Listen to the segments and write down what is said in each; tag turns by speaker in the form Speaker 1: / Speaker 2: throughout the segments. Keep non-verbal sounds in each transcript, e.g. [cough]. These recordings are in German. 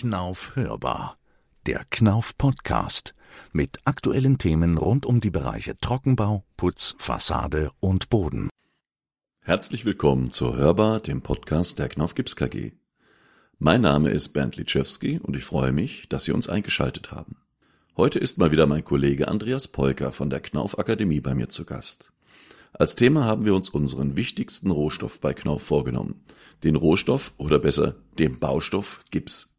Speaker 1: Knauf hörbar. Der Knauf Podcast mit aktuellen Themen rund um die Bereiche Trockenbau, Putz, Fassade und Boden.
Speaker 2: Herzlich willkommen zur Hörbar, dem Podcast der Knauf Gips KG. Mein Name ist Bernd Litschewski und ich freue mich, dass Sie uns eingeschaltet haben. Heute ist mal wieder mein Kollege Andreas Polker von der Knauf Akademie bei mir zu Gast. Als Thema haben wir uns unseren wichtigsten Rohstoff bei Knauf vorgenommen. Den Rohstoff oder besser den Baustoff Gips.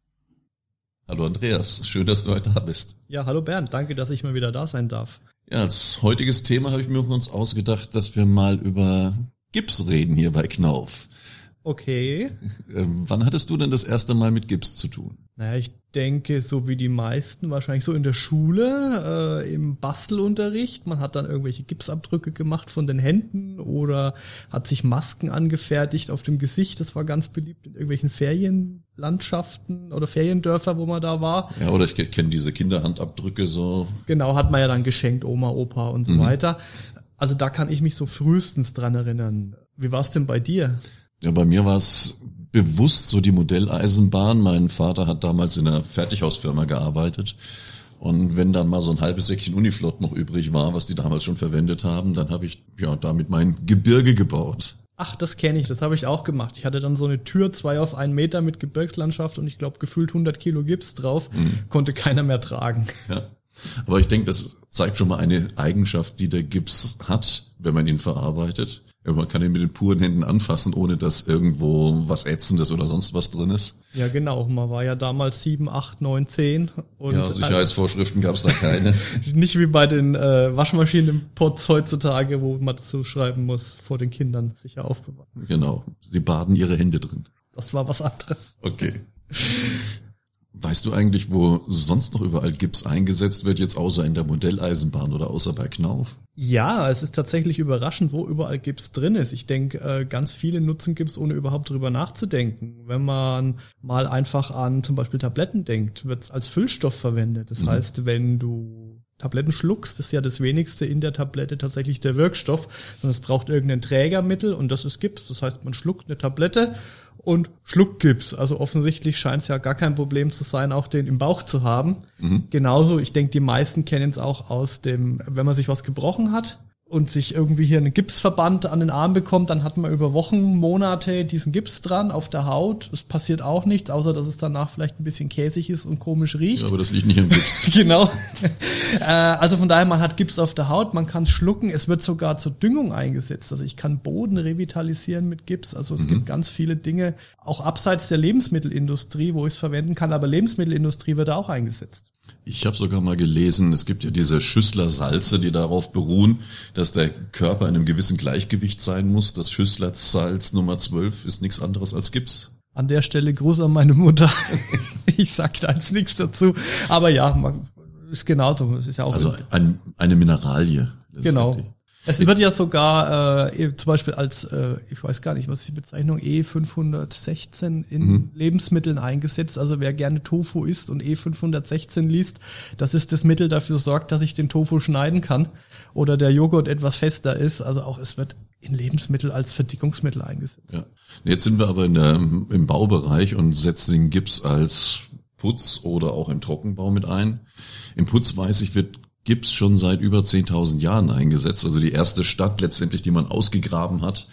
Speaker 3: Hallo Andreas, schön, dass du heute da bist.
Speaker 4: Ja, hallo Bernd, danke, dass ich mal wieder da sein darf.
Speaker 3: Ja, als heutiges Thema habe ich mir uns ausgedacht, dass wir mal über Gips reden hier bei Knauf.
Speaker 4: Okay. [laughs]
Speaker 3: Ähm, wann hattest du denn das erste Mal mit Gips zu tun?
Speaker 4: Naja, ich denke, so wie die meisten, wahrscheinlich so in der Schule, äh, im Bastelunterricht. Man hat dann irgendwelche Gipsabdrücke gemacht von den Händen oder hat sich Masken angefertigt auf dem Gesicht. Das war ganz beliebt in irgendwelchen Ferienlandschaften oder Feriendörfer, wo man da war.
Speaker 3: Ja, oder ich kenne diese Kinderhandabdrücke so.
Speaker 4: Genau, hat man ja dann geschenkt, Oma, Opa und so mhm. weiter. Also da kann ich mich so frühestens dran erinnern. Wie war es denn bei dir?
Speaker 3: Ja, bei mir war es bewusst so die Modelleisenbahn. Mein Vater hat damals in einer Fertighausfirma gearbeitet. Und wenn dann mal so ein halbes Säckchen Uniflot noch übrig war, was die damals schon verwendet haben, dann habe ich ja damit mein Gebirge gebaut.
Speaker 4: Ach, das kenne ich, das habe ich auch gemacht. Ich hatte dann so eine Tür, zwei auf einen Meter mit Gebirgslandschaft und ich glaube gefühlt 100 Kilo Gips drauf. Mhm. Konnte keiner mehr tragen.
Speaker 3: Ja. Aber ich denke, das zeigt schon mal eine Eigenschaft, die der Gips hat, wenn man ihn verarbeitet. Man kann ihn mit den puren Händen anfassen, ohne dass irgendwo was Ätzendes oder sonst was drin ist.
Speaker 4: Ja, genau. Man war ja damals sieben, acht, neun, zehn.
Speaker 3: Und ja, Sicherheitsvorschriften gab es da keine. [laughs]
Speaker 4: Nicht wie bei den äh, Waschmaschinen im Pots heutzutage, wo man dazu schreiben muss, vor den Kindern sicher aufbewahren.
Speaker 3: Genau. Sie baden ihre Hände drin.
Speaker 4: Das war was anderes.
Speaker 3: Okay. Weißt du eigentlich, wo sonst noch überall Gips eingesetzt wird, jetzt außer in der Modelleisenbahn oder außer bei Knauf?
Speaker 4: Ja, es ist tatsächlich überraschend, wo überall Gips drin ist. Ich denke, äh, ganz viele nutzen Gips, ohne überhaupt drüber nachzudenken. Wenn man mal einfach an zum Beispiel Tabletten denkt, wird es als Füllstoff verwendet. Das mhm. heißt, wenn du Tabletten schluckst, ist ja das wenigste in der Tablette tatsächlich der Wirkstoff, sondern es braucht irgendein Trägermittel und das ist Gips. Das heißt, man schluckt eine Tablette und Schluckgips. Also offensichtlich scheint es ja gar kein Problem zu sein, auch den im Bauch zu haben. Mhm. Genauso, ich denke, die meisten kennen es auch aus dem, wenn man sich was gebrochen hat, und sich irgendwie hier einen Gipsverband an den Arm bekommt, dann hat man über Wochen, Monate diesen Gips dran auf der Haut. Es passiert auch nichts, außer dass es danach vielleicht ein bisschen käsig ist und komisch riecht. Ja,
Speaker 3: aber das liegt nicht im Gips. [laughs]
Speaker 4: genau. [laughs] äh, also von daher, man hat Gips auf der Haut, man kann es schlucken. Es wird sogar zur Düngung eingesetzt. Also ich kann Boden revitalisieren mit Gips. Also es mhm. gibt ganz viele Dinge, auch abseits der Lebensmittelindustrie, wo ich es verwenden kann. Aber Lebensmittelindustrie wird auch eingesetzt.
Speaker 3: Ich habe sogar mal gelesen, es gibt ja diese Schüssler-Salze, die darauf beruhen, dass der Körper in einem gewissen Gleichgewicht sein muss. Das Schüssler-Salz Nummer 12 ist nichts anderes als Gips.
Speaker 4: An der Stelle Gruß an meine Mutter. [laughs] ich sag da jetzt nichts dazu. Aber ja, man, ist genau so. Ist ja auch
Speaker 3: also ein, eine Mineralie.
Speaker 4: Genau. Es wird ja sogar äh, zum Beispiel als, äh, ich weiß gar nicht, was ist die Bezeichnung, E516 in mhm. Lebensmitteln eingesetzt. Also wer gerne Tofu isst und E516 liest, das ist das Mittel dafür sorgt, dass ich den Tofu schneiden kann oder der Joghurt etwas fester ist. Also auch es wird in Lebensmittel als Verdickungsmittel eingesetzt.
Speaker 3: Ja. Jetzt sind wir aber in der, im Baubereich und setzen den Gips als Putz oder auch im Trockenbau mit ein. Im Putz weiß ich, wird Gips schon seit über 10.000 Jahren eingesetzt. Also die erste Stadt letztendlich, die man ausgegraben hat,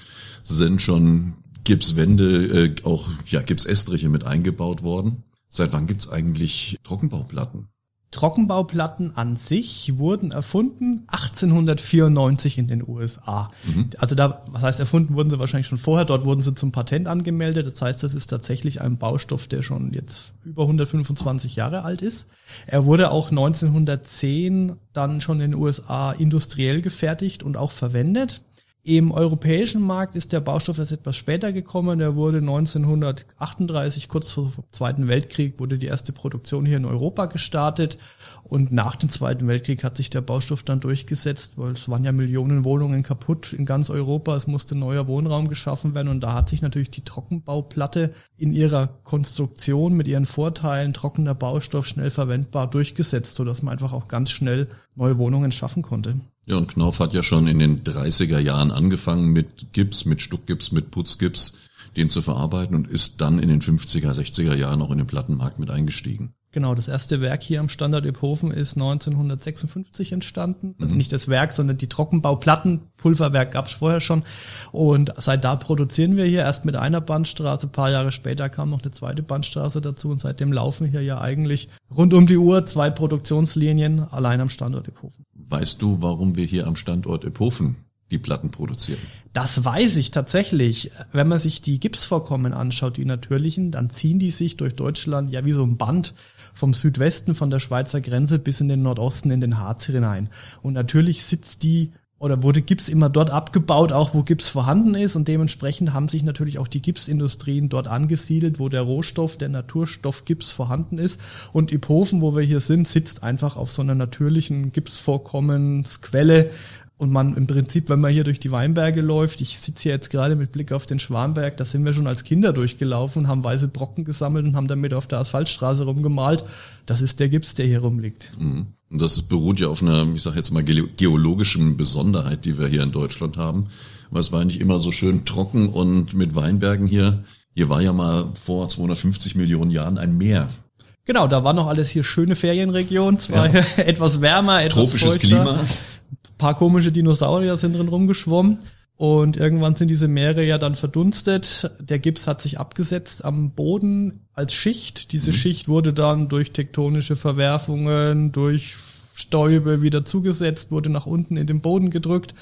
Speaker 3: sind schon Gipswände, äh, auch ja, Gipsestriche mit eingebaut worden. Seit wann gibt's eigentlich Trockenbauplatten?
Speaker 4: Trockenbauplatten an sich wurden erfunden 1894 in den USA. Mhm. Also da, was heißt erfunden, wurden sie wahrscheinlich schon vorher. Dort wurden sie zum Patent angemeldet. Das heißt, das ist tatsächlich ein Baustoff, der schon jetzt über 125 Jahre alt ist. Er wurde auch 1910 dann schon in den USA industriell gefertigt und auch verwendet. Im europäischen Markt ist der Baustoff erst etwas später gekommen. Der wurde 1938, kurz vor dem Zweiten Weltkrieg, wurde die erste Produktion hier in Europa gestartet. Und nach dem Zweiten Weltkrieg hat sich der Baustoff dann durchgesetzt, weil es waren ja Millionen Wohnungen kaputt in ganz Europa. Es musste neuer Wohnraum geschaffen werden. Und da hat sich natürlich die Trockenbauplatte in ihrer Konstruktion mit ihren Vorteilen, trockener Baustoff, schnell verwendbar, durchgesetzt, sodass man einfach auch ganz schnell neue Wohnungen schaffen konnte.
Speaker 3: Ja, und Knauf hat ja schon in den 30er Jahren angefangen mit Gips, mit Stuckgips, mit Putzgips. den zu verarbeiten und ist dann in den 50er, 60er Jahren auch in den Plattenmarkt mit eingestiegen.
Speaker 4: Genau, das erste Werk hier am Standort Iphofen ist 1956 entstanden. Also nicht das Werk, sondern die Trockenbauplatten. Pulverwerk gab es vorher schon. Und seit da produzieren wir hier erst mit einer Bandstraße. Ein paar Jahre später kam noch eine zweite Bandstraße dazu und seitdem laufen hier ja eigentlich rund um die Uhr zwei Produktionslinien allein am Standort Iphofen.
Speaker 3: Weißt du, warum wir hier am Standort Iphofen die Platten produzieren.
Speaker 4: Das weiß ich tatsächlich. Wenn man sich die Gipsvorkommen anschaut, die natürlichen, dann ziehen die sich durch Deutschland ja wie so ein Band vom Südwesten, von der Schweizer Grenze bis in den Nordosten, in den Harz hinein. Und natürlich sitzt die oder wurde Gips immer dort abgebaut, auch wo Gips vorhanden ist. Und dementsprechend haben sich natürlich auch die Gipsindustrien dort angesiedelt, wo der Rohstoff, der Naturstoff Gips vorhanden ist. Und Iphofen, wo wir hier sind, sitzt einfach auf so einer natürlichen Gipsvorkommensquelle, und man im Prinzip, wenn man hier durch die Weinberge läuft, ich sitze hier jetzt gerade mit Blick auf den Schwanberg, da sind wir schon als Kinder durchgelaufen, haben weiße Brocken gesammelt und haben damit auf der Asphaltstraße rumgemalt. Das ist der Gips, der hier rumliegt.
Speaker 3: Mhm. Und das beruht ja auf einer, ich sage jetzt mal, geologischen Besonderheit, die wir hier in Deutschland haben. Weil es war nicht immer so schön trocken und mit Weinbergen hier. Hier war ja mal vor 250 Millionen Jahren ein Meer.
Speaker 4: Genau, da war noch alles hier schöne Ferienregion, zwar ja. [laughs] etwas wärmer, etwas
Speaker 3: Tropisches feuchter. Klima
Speaker 4: paar komische Dinosaurier sind drin rumgeschwommen. Und irgendwann sind diese Meere ja dann verdunstet. Der Gips hat sich abgesetzt am Boden als Schicht. Diese mhm. Schicht wurde dann durch tektonische Verwerfungen, durch Stäube wieder zugesetzt, wurde nach unten in den Boden gedrückt,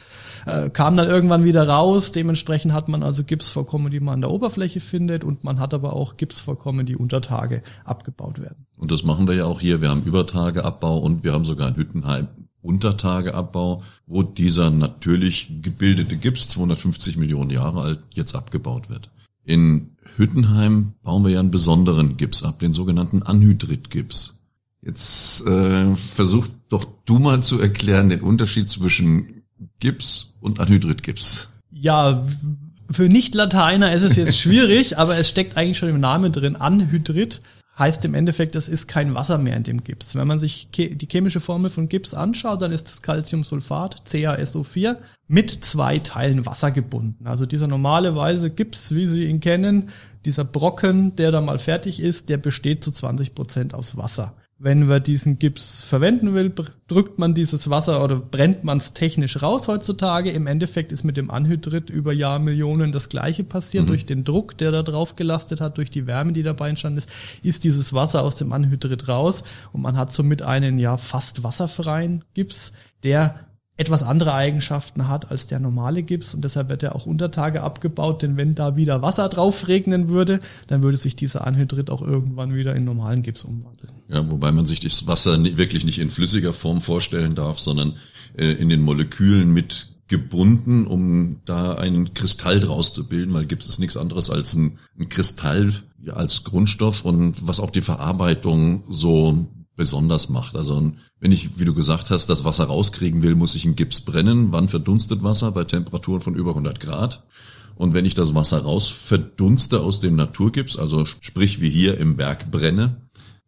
Speaker 4: äh, kam dann irgendwann wieder raus. Dementsprechend hat man also Gipsvorkommen, die man an der Oberfläche findet und man hat aber auch Gipsvorkommen, die unter Tage abgebaut werden.
Speaker 3: Und das machen wir ja auch hier. Wir haben Übertageabbau und wir haben sogar in Hüttenheim Untertageabbau, wo dieser natürlich gebildete Gips, 250 Millionen Jahre alt, jetzt abgebaut wird. In Hüttenheim bauen wir ja einen besonderen Gips ab, den sogenannten Anhydritgips. Jetzt äh, versuch doch du mal zu erklären den Unterschied zwischen Gips und Anhydritgips.
Speaker 4: Ja, für Nicht-Lateiner ist es jetzt schwierig, [laughs] aber es steckt eigentlich schon im Namen drin. Anhydrit heißt im Endeffekt, es ist kein Wasser mehr in dem Gips. Wenn man sich die chemische Formel von Gips anschaut, dann ist das Calciumsulfat, CaSO4, mit zwei Teilen Wasser gebunden. Also dieser normale weiße Gips, wie Sie ihn kennen, dieser Brocken, der da mal fertig ist, der besteht zu 20 Prozent aus Wasser. Wenn man diesen Gips verwenden will, drückt man dieses Wasser oder brennt man es technisch raus heutzutage. Im Endeffekt ist mit dem Anhydrit über Jahrmillionen das gleiche passiert. Mhm. Durch den Druck, der da drauf gelastet hat, durch die Wärme, die dabei entstanden ist, ist dieses Wasser aus dem Anhydrit raus und man hat somit einen ja fast wasserfreien Gips, der etwas andere Eigenschaften hat als der normale Gips und deshalb wird er auch unter Tage abgebaut, denn wenn da wieder Wasser drauf regnen würde, dann würde sich dieser Anhydrit auch irgendwann wieder in normalen Gips umwandeln.
Speaker 3: Ja, wobei man sich das Wasser wirklich nicht in flüssiger Form vorstellen darf, sondern äh, in den Molekülen mit gebunden, um da einen Kristall draus zu bilden, weil Gips ist nichts anderes als ein, ein Kristall als Grundstoff und was auch die Verarbeitung so besonders macht. Also wenn ich, wie du gesagt hast, das Wasser rauskriegen will, muss ich einen Gips brennen. Wann verdunstet Wasser? Bei Temperaturen von über 100 Grad. Und wenn ich das Wasser raus verdunste aus dem Naturgips, also sprich wie hier im Berg brenne,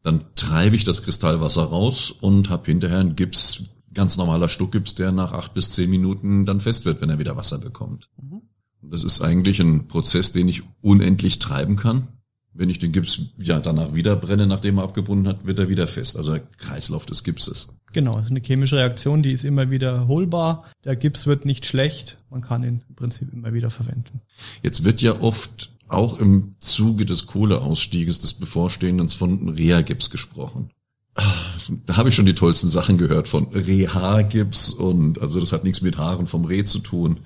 Speaker 3: dann treibe ich das Kristallwasser raus und habe hinterher einen Gips, ganz normaler Stuckgips, der nach acht bis zehn Minuten dann fest wird, wenn er wieder Wasser bekommt. Mhm. Das ist eigentlich ein Prozess, den ich unendlich treiben kann wenn ich den Gips ja danach wieder brenne, nachdem er abgebunden hat, wird er wieder fest. Also der Kreislauf des Gipses.
Speaker 4: Genau, das ist eine chemische Reaktion, die ist immer wiederholbar. Der Gips wird nicht schlecht, man kann ihn im Prinzip immer wieder verwenden.
Speaker 3: Jetzt wird ja oft auch im Zuge des Kohleausstieges des Bevorstehenden von Reha-Gips gesprochen. Da habe ich schon die tollsten Sachen gehört von Reha-Gips und also das hat nichts mit Haaren vom Reh zu tun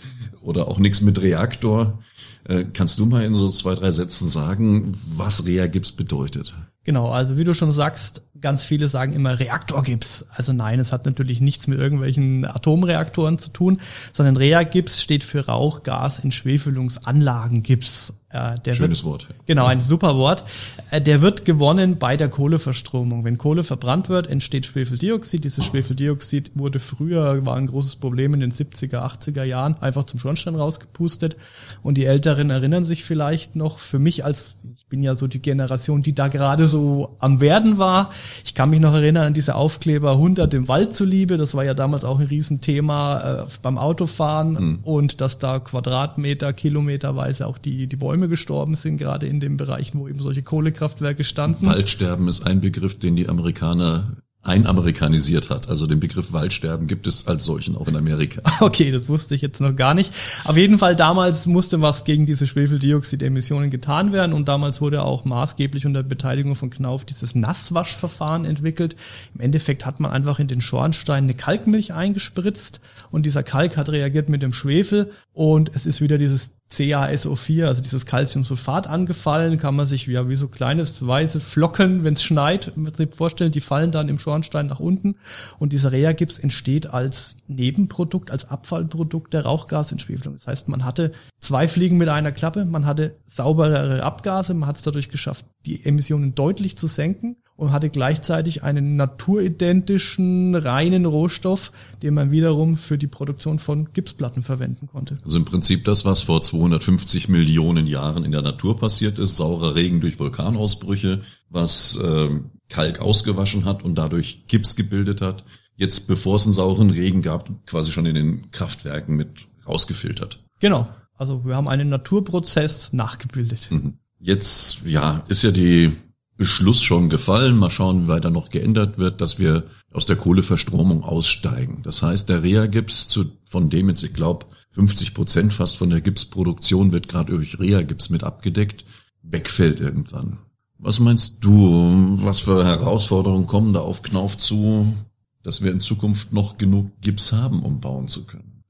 Speaker 3: oder auch nichts mit Reaktor. Äh, kannst du mal in so zwei, drei Sätzen sagen, was Reagips bedeutet?
Speaker 4: Genau, also wie du schon sagst, ganz viele sagen immer Reaktorgips. Also nein, es hat natürlich nichts mit irgendwelchen Atomreaktoren zu tun, sondern Reagips steht für Rauch, Gas, Entschwefelungsanlagengips.
Speaker 3: Äh, der Schönes
Speaker 4: wird,
Speaker 3: Wort.
Speaker 4: Genau, ein super Wort. Äh, der wird gewonnen bei der Kohleverstromung. Wenn Kohle verbrannt wird, entsteht Schwefeldioxid. Dieses Schwefeldioxid wurde früher, war ein großes Problem in den 70er, 80er Jahren, einfach zum Schornstein rausgepustet. Und die Älteren erinnern sich vielleicht noch, für mich als, ich bin ja so die Generation, die da gerade so am Werden war. Ich kann mich noch erinnern an diese Aufkleber 100 im Wald zuliebe. Das war ja damals auch ein Riesenthema äh, beim Autofahren mhm. und dass da Quadratmeter, Kilometerweise auch die, die Bäume Bäume gestorben sind, gerade in den Bereichen, wo eben solche Kohlekraftwerke standen.
Speaker 3: Waldsterben ist ein Begriff, den die Amerikaner einamerikanisiert hat. Also den Begriff Waldsterben gibt es als solchen auch in Amerika. [laughs]
Speaker 4: Okay, das wusste ich jetzt noch gar nicht. Auf jeden Fall damals musste was gegen diese Schwefeldioxidemissionen getan werden und damals wurde auch maßgeblich unter Beteiligung von Knauf dieses Nasswaschverfahren entwickelt. Im Endeffekt hat man einfach in den Schornstein eine Kalkmilch eingespritzt und dieser Kalk hat reagiert mit dem Schwefel und es ist wieder dieses CaSO4, also dieses Calciumsulfat angefallen, kann man sich ja wie so kleines weiße Flocken, wenn es schneit, im Prinzip vorstellen, die fallen dann im Schornstein nach unten und dieser Reagips entsteht als Nebenprodukt, als Abfallprodukt der Rauchgasentschwefelung. Das heißt, man hatte zwei Fliegen mit einer Klappe, man hatte sauberere Abgase, man hat es dadurch geschafft, die Emissionen deutlich zu senken und hatte gleichzeitig einen naturidentischen, reinen Rohstoff, den man wiederum für die Produktion von Gipsplatten verwenden konnte.
Speaker 3: Also im Prinzip das, was vor 250 Millionen Jahren in der Natur passiert ist, saurer Regen durch Vulkanausbrüche, was äh, Kalk ausgewaschen hat und dadurch Gips gebildet hat, jetzt bevor es einen sauren Regen gab, quasi schon in den Kraftwerken mit rausgefiltert.
Speaker 4: Genau. Also wir haben einen Naturprozess nachgebildet.
Speaker 3: Mhm. Jetzt, ja, ist ja die Beschluss schon gefallen. Mal schauen, wie weiter noch geändert wird, dass wir aus der Kohleverstromung aussteigen. Das heißt, der Reagips, zu, von dem jetzt, ich glaube, 50 Prozent fast von der Gipsproduktion wird gerade durch Reagips mit abgedeckt, wegfällt irgendwann. Was meinst du, was für Herausforderungen kommen da auf Knauf zu, dass wir in Zukunft noch genug Gips haben, um bauen zu können?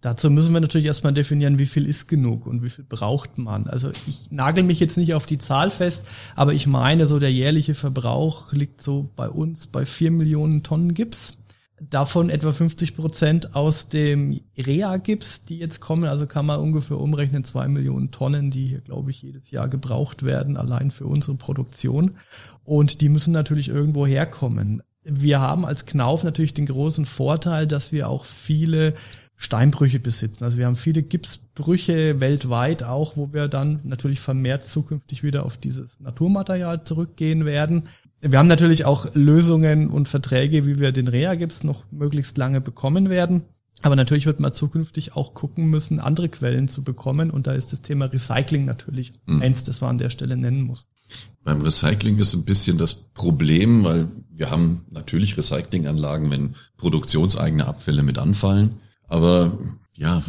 Speaker 4: Dazu müssen wir natürlich erstmal definieren, wie viel ist genug und wie viel braucht man. Also ich nagel mich jetzt nicht auf die Zahl fest, aber ich meine, so der jährliche Verbrauch liegt so bei uns bei vier Millionen Tonnen Gips. Davon etwa 50 Prozent aus dem Rea-Gips, die jetzt kommen. Also kann man ungefähr umrechnen zwei Millionen Tonnen, die hier, glaube ich, jedes Jahr gebraucht werden, allein für unsere Produktion. Und die müssen natürlich irgendwo herkommen. Wir haben als Knauf natürlich den großen Vorteil, dass wir auch viele Steinbrüche besitzen. Also wir haben viele Gipsbrüche weltweit auch, wo wir dann natürlich vermehrt zukünftig wieder auf dieses Naturmaterial zurückgehen werden. Wir haben natürlich auch Lösungen und Verträge, wie wir den Rea-Gips noch möglichst lange bekommen werden. Aber natürlich wird man zukünftig auch gucken müssen, andere Quellen zu bekommen. Und da ist das Thema Recycling natürlich mhm. eins, das man an der Stelle nennen muss.
Speaker 3: Beim Recycling ist ein bisschen das Problem, weil wir haben natürlich Recyclinganlagen, wenn produktionseigene Abfälle mit anfallen. Aber ja,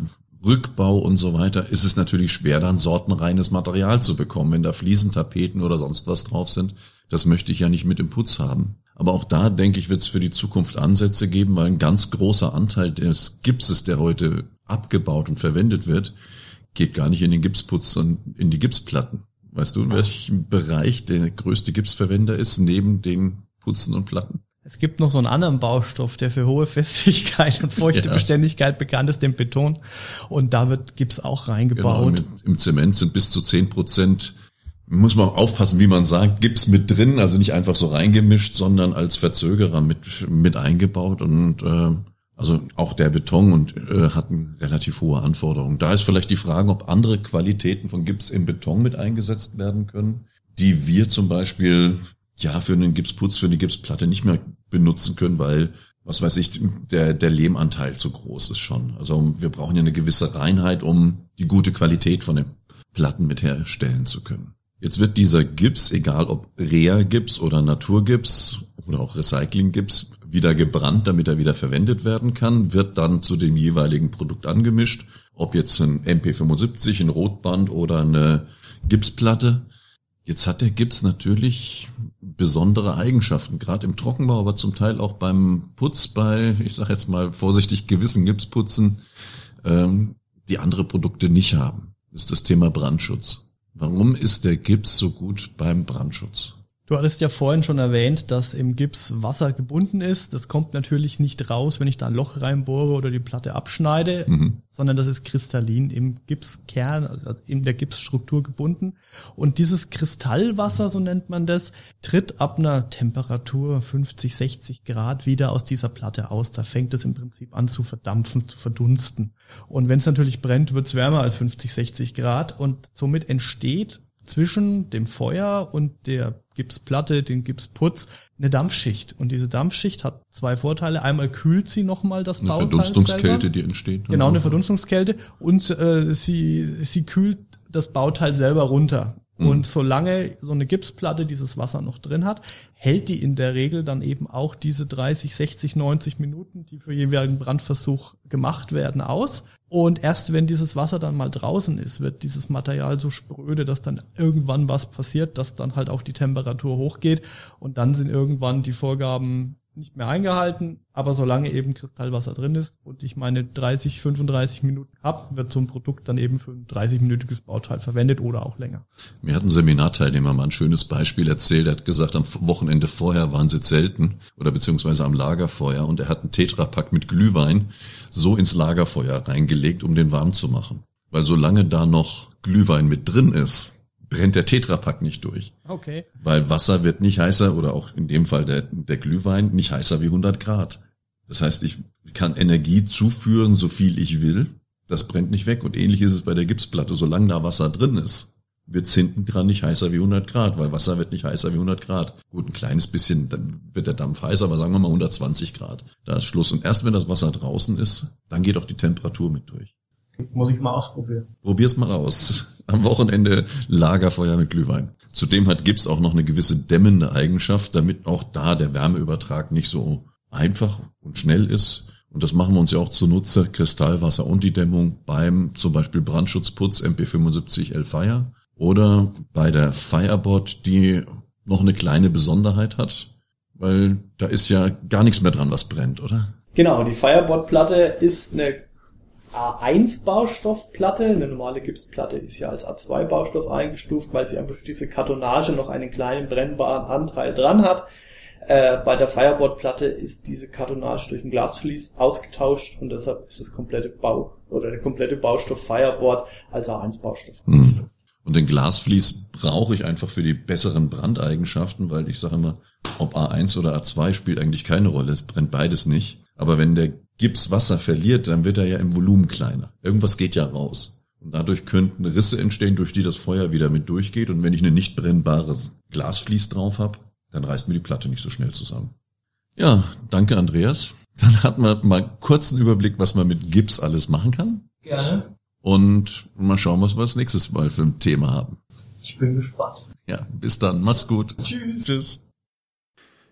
Speaker 3: Rückbau und so weiter ist es natürlich schwer, dann sortenreines Material zu bekommen, wenn da Fliesentapeten oder sonst was drauf sind. Das möchte ich ja nicht mit im Putz haben. Aber auch da, denke ich, wird es für die Zukunft Ansätze geben, weil ein ganz großer Anteil des Gipses, der heute abgebaut und verwendet wird, geht gar nicht in den Gipsputz, sondern in die Gipsplatten. Weißt du, in welchem Bereich der größte Gipsverwender ist, neben den Putzen und Platten?
Speaker 4: Es gibt noch so einen anderen Baustoff, der für hohe Festigkeit und Feuchtebeständigkeit ja. bekannt ist, den Beton. Und da wird Gips auch reingebaut.
Speaker 3: Genau, Im Zement sind bis zu zehn Prozent, muss man auch aufpassen, wie man sagt, Gips mit drin, also nicht einfach so reingemischt, sondern als Verzögerer mit, mit eingebaut. Und äh, also auch der Beton und äh, hat eine relativ hohe Anforderung. Da ist vielleicht die Frage, ob andere Qualitäten von Gips im Beton mit eingesetzt werden können, die wir zum Beispiel ja für einen Gipsputz, für eine Gipsplatte nicht mehr benutzen können, weil was weiß ich, der, der Lehmanteil zu groß ist schon. Also wir brauchen ja eine gewisse Reinheit, um die gute Qualität von den Platten mit herstellen zu können. Jetzt wird dieser Gips, egal ob Rea-Gips oder Naturgips oder auch Recycling-Gips, wieder gebrannt, damit er wieder verwendet werden kann, wird dann zu dem jeweiligen Produkt angemischt, ob jetzt ein MP75, ein Rotband oder eine Gipsplatte. Jetzt hat der Gips natürlich besondere Eigenschaften, gerade im Trockenbau, aber zum Teil auch beim Putz, bei, ich sage jetzt mal vorsichtig, gewissen Gipsputzen, ähm, die andere Produkte nicht haben. Ist das Thema Brandschutz. Warum ist der Gips so gut beim Brandschutz?
Speaker 4: Du hattest ja vorhin schon erwähnt, dass im Gips Wasser gebunden ist. Das kommt natürlich nicht raus, wenn ich da ein Loch reinbohre oder die Platte abschneide, mhm. sondern das ist kristallin im Gipskern, also in der Gipsstruktur gebunden. Und dieses Kristallwasser, so nennt man das, tritt ab einer Temperatur 50, 60 Grad wieder aus dieser Platte aus. Da fängt es im Prinzip an zu verdampfen, zu verdunsten. Und wenn es natürlich brennt, wird es wärmer als 50, 60 Grad und somit entsteht zwischen dem Feuer und der Gipsplatte, den Gipsputz, eine Dampfschicht. Und diese Dampfschicht hat zwei Vorteile. Einmal kühlt sie nochmal das
Speaker 3: eine
Speaker 4: Bauteil
Speaker 3: Verdunstungskälte, selber. die entsteht.
Speaker 4: Genau, eine Verdunstungskälte. Und äh, sie, sie kühlt das Bauteil selber runter. Mhm. Und solange so eine Gipsplatte dieses Wasser noch drin hat, hält die in der Regel dann eben auch diese 30, 60, 90 Minuten, die für jeweiligen Brandversuch gemacht werden, aus. Und erst wenn dieses Wasser dann mal draußen ist, wird dieses Material so spröde, dass dann irgendwann was passiert, dass dann halt auch die Temperatur hochgeht und dann sind irgendwann die Vorgaben nicht mehr eingehalten, aber solange eben Kristallwasser drin ist und ich meine 30, 35 Minuten habe, wird so ein Produkt dann eben für ein 30-minütiges Bauteil verwendet oder auch länger.
Speaker 3: Mir hat ein Seminarteilnehmer mal ein schönes Beispiel erzählt. Er hat gesagt, am Wochenende vorher waren sie zelten oder beziehungsweise am Lagerfeuer und er hat einen Tetrapack mit Glühwein so ins Lagerfeuer reingelegt, um den warm zu machen. Weil solange da noch Glühwein mit drin ist, brennt der Tetrapack nicht durch.
Speaker 4: Okay.
Speaker 3: Weil Wasser wird nicht heißer oder auch in dem Fall der, der Glühwein nicht heißer wie 100 Grad. Das heißt, ich kann Energie zuführen, so viel ich will. Das brennt nicht weg. Und ähnlich ist es bei der Gipsplatte. Solange da Wasser drin ist, wird es hinten dran nicht heißer wie 100 Grad, weil Wasser wird nicht heißer wie 100 Grad. Gut, ein kleines bisschen, dann wird der Dampf heißer, aber sagen wir mal 120 Grad. Da ist Schluss. Und erst wenn das Wasser draußen ist, dann geht auch die Temperatur mit durch.
Speaker 4: Muss ich mal ausprobieren.
Speaker 3: Probier's mal aus. Am Wochenende Lagerfeuer mit Glühwein. Zudem hat Gips auch noch eine gewisse dämmende Eigenschaft, damit auch da der Wärmeübertrag nicht so einfach und schnell ist. Und das machen wir uns ja auch zunutze, Kristallwasser und die Dämmung beim zum Beispiel Brandschutzputz MP75 L Fire oder bei der Fireboard, die noch eine kleine Besonderheit hat, weil da ist ja gar nichts mehr dran, was brennt, oder?
Speaker 4: Genau, die Fireboard-Platte ist eine A1-Baustoffplatte. Eine normale Gipsplatte ist ja als A2-Baustoff eingestuft, weil sie einfach diese Kartonage noch einen kleinen brennbaren Anteil dran hat. Äh, bei der Fireboard-Platte ist diese Kartonage durch ein Glasvlies ausgetauscht und deshalb ist das komplette Bau oder der komplette Baustoff Fireboard als A1-Baustoff.
Speaker 3: Mhm. Und den Glasvlies brauche ich einfach für die besseren Brandeigenschaften, weil ich sage immer, ob A1 oder A2 spielt eigentlich keine Rolle. Es brennt beides nicht. Aber wenn der Gips Wasser verliert, dann wird er ja im Volumen kleiner. Irgendwas geht ja raus. Und dadurch könnten Risse entstehen, durch die das Feuer wieder mit durchgeht. Und wenn ich eine nicht brennbare Glasvlies drauf habe, dann reißt mir die Platte nicht so schnell zusammen. Ja, danke Andreas. Dann hat man mal kurzen Überblick, was man mit Gips alles machen kann.
Speaker 4: Gerne.
Speaker 3: Und mal schauen, was wir das nächstes Mal für ein Thema haben.
Speaker 4: Ich bin gespannt.
Speaker 3: Ja, bis dann. Mach's gut.
Speaker 4: Tschüss. Tschüss.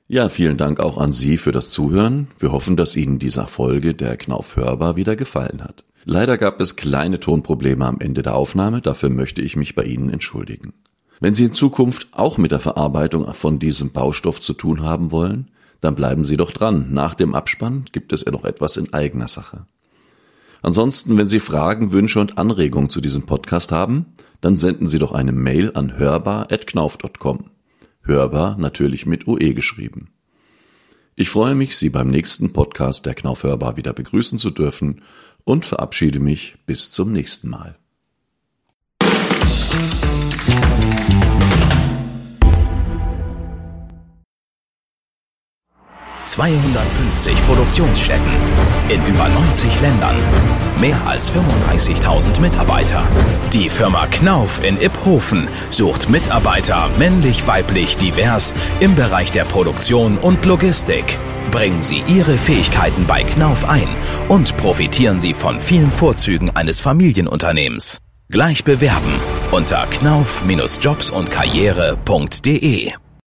Speaker 2: Ja, vielen Dank auch an Sie für das Zuhören. Wir hoffen, dass Ihnen dieser Folge der Knauf hörbar wieder gefallen hat. Leider gab es kleine Tonprobleme am Ende der Aufnahme, dafür möchte ich mich bei Ihnen entschuldigen. Wenn Sie in Zukunft auch mit der Verarbeitung von diesem Baustoff zu tun haben wollen, dann bleiben Sie doch dran. Nach dem Abspann gibt es ja noch etwas in eigener Sache. Ansonsten, wenn Sie Fragen, Wünsche und Anregungen zu diesem Podcast haben, dann senden Sie doch eine Mail an hörbar.knauf.com. Hörbar natürlich mit UE geschrieben. Ich freue mich, Sie beim nächsten Podcast der Knauf Hörbar wieder begrüßen zu dürfen und verabschiede mich bis zum nächsten Mal.
Speaker 5: 250 Produktionsstätten in über 90 Ländern. Mehr als 35.000 Mitarbeiter. Die Firma Knauf in Iphofen sucht Mitarbeiter männlich, weiblich, divers im Bereich der Produktion und Logistik. Bringen Sie Ihre Fähigkeiten bei Knauf ein und profitieren Sie von vielen Vorzügen eines Familienunternehmens. Gleich bewerben unter knauf-jobs und karriere.de.